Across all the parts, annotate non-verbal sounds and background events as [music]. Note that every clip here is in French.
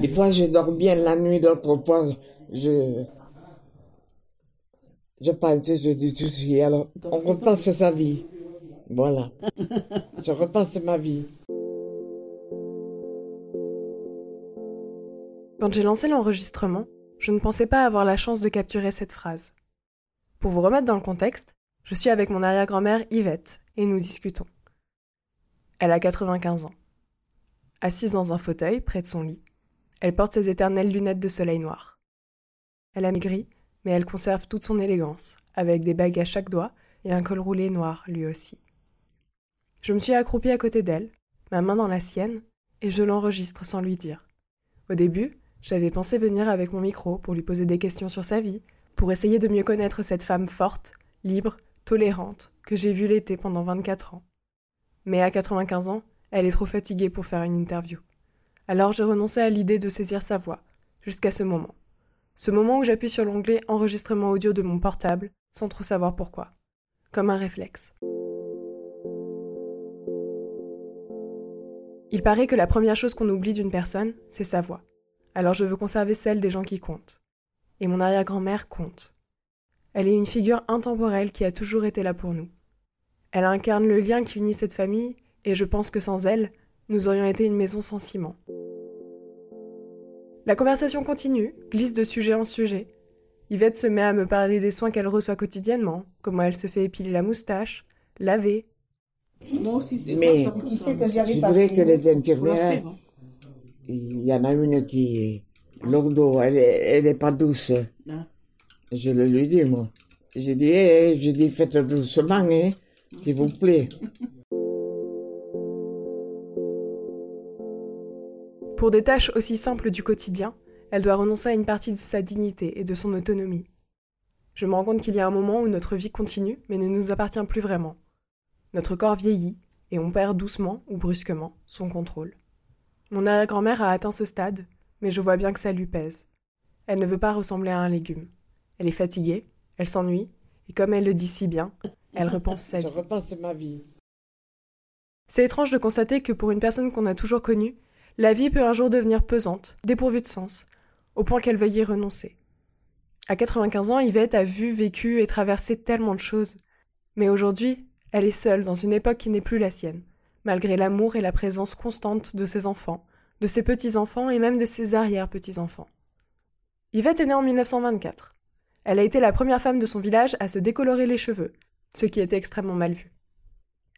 Des fois, je dors bien la nuit, d'autres fois, je. Je pense, je dis souci. Alors, on repasse sa vie. Voilà. [laughs] je repasse ma vie. Quand j'ai lancé l'enregistrement, je ne pensais pas avoir la chance de capturer cette phrase. Pour vous remettre dans le contexte, je suis avec mon arrière-grand-mère Yvette et nous discutons. Elle a 95 ans. Assise dans un fauteuil près de son lit, elle porte ses éternelles lunettes de soleil noir. Elle a maigri, mais elle conserve toute son élégance, avec des bagues à chaque doigt et un col roulé noir lui aussi. Je me suis accroupie à côté d'elle, ma main dans la sienne, et je l'enregistre sans lui dire. Au début, j'avais pensé venir avec mon micro pour lui poser des questions sur sa vie, pour essayer de mieux connaître cette femme forte, libre, tolérante, que j'ai vue l'été pendant 24 ans. Mais à 95 ans, elle est trop fatiguée pour faire une interview. Alors j'ai renoncé à l'idée de saisir sa voix, jusqu'à ce moment. Ce moment où j'appuie sur l'onglet enregistrement audio de mon portable, sans trop savoir pourquoi. Comme un réflexe. Il paraît que la première chose qu'on oublie d'une personne, c'est sa voix. Alors je veux conserver celle des gens qui comptent. Et mon arrière-grand-mère compte. Elle est une figure intemporelle qui a toujours été là pour nous. Elle incarne le lien qui unit cette famille, et je pense que sans elle, nous aurions été une maison sans ciment. La conversation continue, glisse de sujet en sujet. Yvette se met à me parler des soins qu'elle reçoit quotidiennement, comment elle se fait épiler la moustache, laver. Mais je voudrais que les infirmières il y en a une qui, l'ordo, elle, elle est pas douce. Ah. Je le lui dis, moi. J'ai dit, eh, je dis, faites doucement, hein, s'il vous plaît. [laughs] Pour des tâches aussi simples du quotidien, elle doit renoncer à une partie de sa dignité et de son autonomie. Je me rends compte qu'il y a un moment où notre vie continue, mais ne nous appartient plus vraiment. Notre corps vieillit, et on perd doucement ou brusquement son contrôle. Mon arrière-grand-mère a atteint ce stade, mais je vois bien que ça lui pèse. Elle ne veut pas ressembler à un légume. Elle est fatiguée, elle s'ennuie, et comme elle le dit si bien, elle repense sa vie. Je repense ma vie. C'est étrange de constater que pour une personne qu'on a toujours connue, la vie peut un jour devenir pesante, dépourvue de sens, au point qu'elle veuille y renoncer. À 95 ans, Yvette a vu, vécu et traversé tellement de choses. Mais aujourd'hui, elle est seule dans une époque qui n'est plus la sienne malgré l'amour et la présence constante de ses enfants, de ses petits-enfants et même de ses arrière-petits-enfants. Yvette est née en 1924. Elle a été la première femme de son village à se décolorer les cheveux, ce qui était extrêmement mal vu.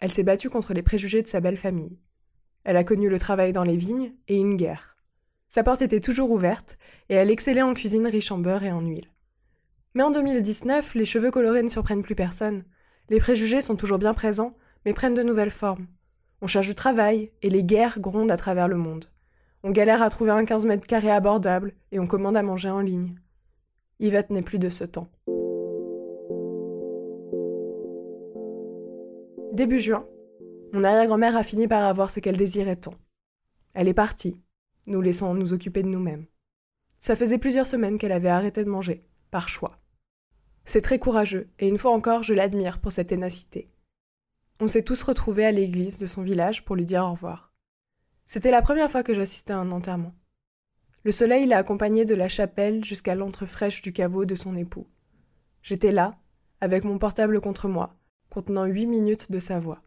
Elle s'est battue contre les préjugés de sa belle famille. Elle a connu le travail dans les vignes et une guerre. Sa porte était toujours ouverte et elle excellait en cuisine riche en beurre et en huile. Mais en 2019, les cheveux colorés ne surprennent plus personne. Les préjugés sont toujours bien présents, mais prennent de nouvelles formes. On cherche du travail et les guerres grondent à travers le monde. On galère à trouver un 15 mètres carrés abordable et on commande à manger en ligne. Yvette n'est plus de ce temps. Début juin, mon arrière-grand-mère a fini par avoir ce qu'elle désirait tant. Elle est partie, nous laissant nous occuper de nous-mêmes. Ça faisait plusieurs semaines qu'elle avait arrêté de manger, par choix. C'est très courageux, et une fois encore, je l'admire pour cette ténacité. On s'est tous retrouvés à l'église de son village pour lui dire au revoir. C'était la première fois que j'assistais à un enterrement. Le soleil l'a accompagné de la chapelle jusqu'à l'antre fraîche du caveau de son époux. J'étais là, avec mon portable contre moi, contenant huit minutes de sa voix.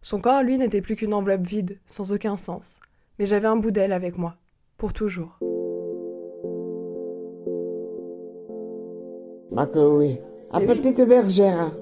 Son corps, lui, n'était plus qu'une enveloppe vide, sans aucun sens, mais j'avais un bout d'elle avec moi, pour toujours. Ma oui. À petite bergère.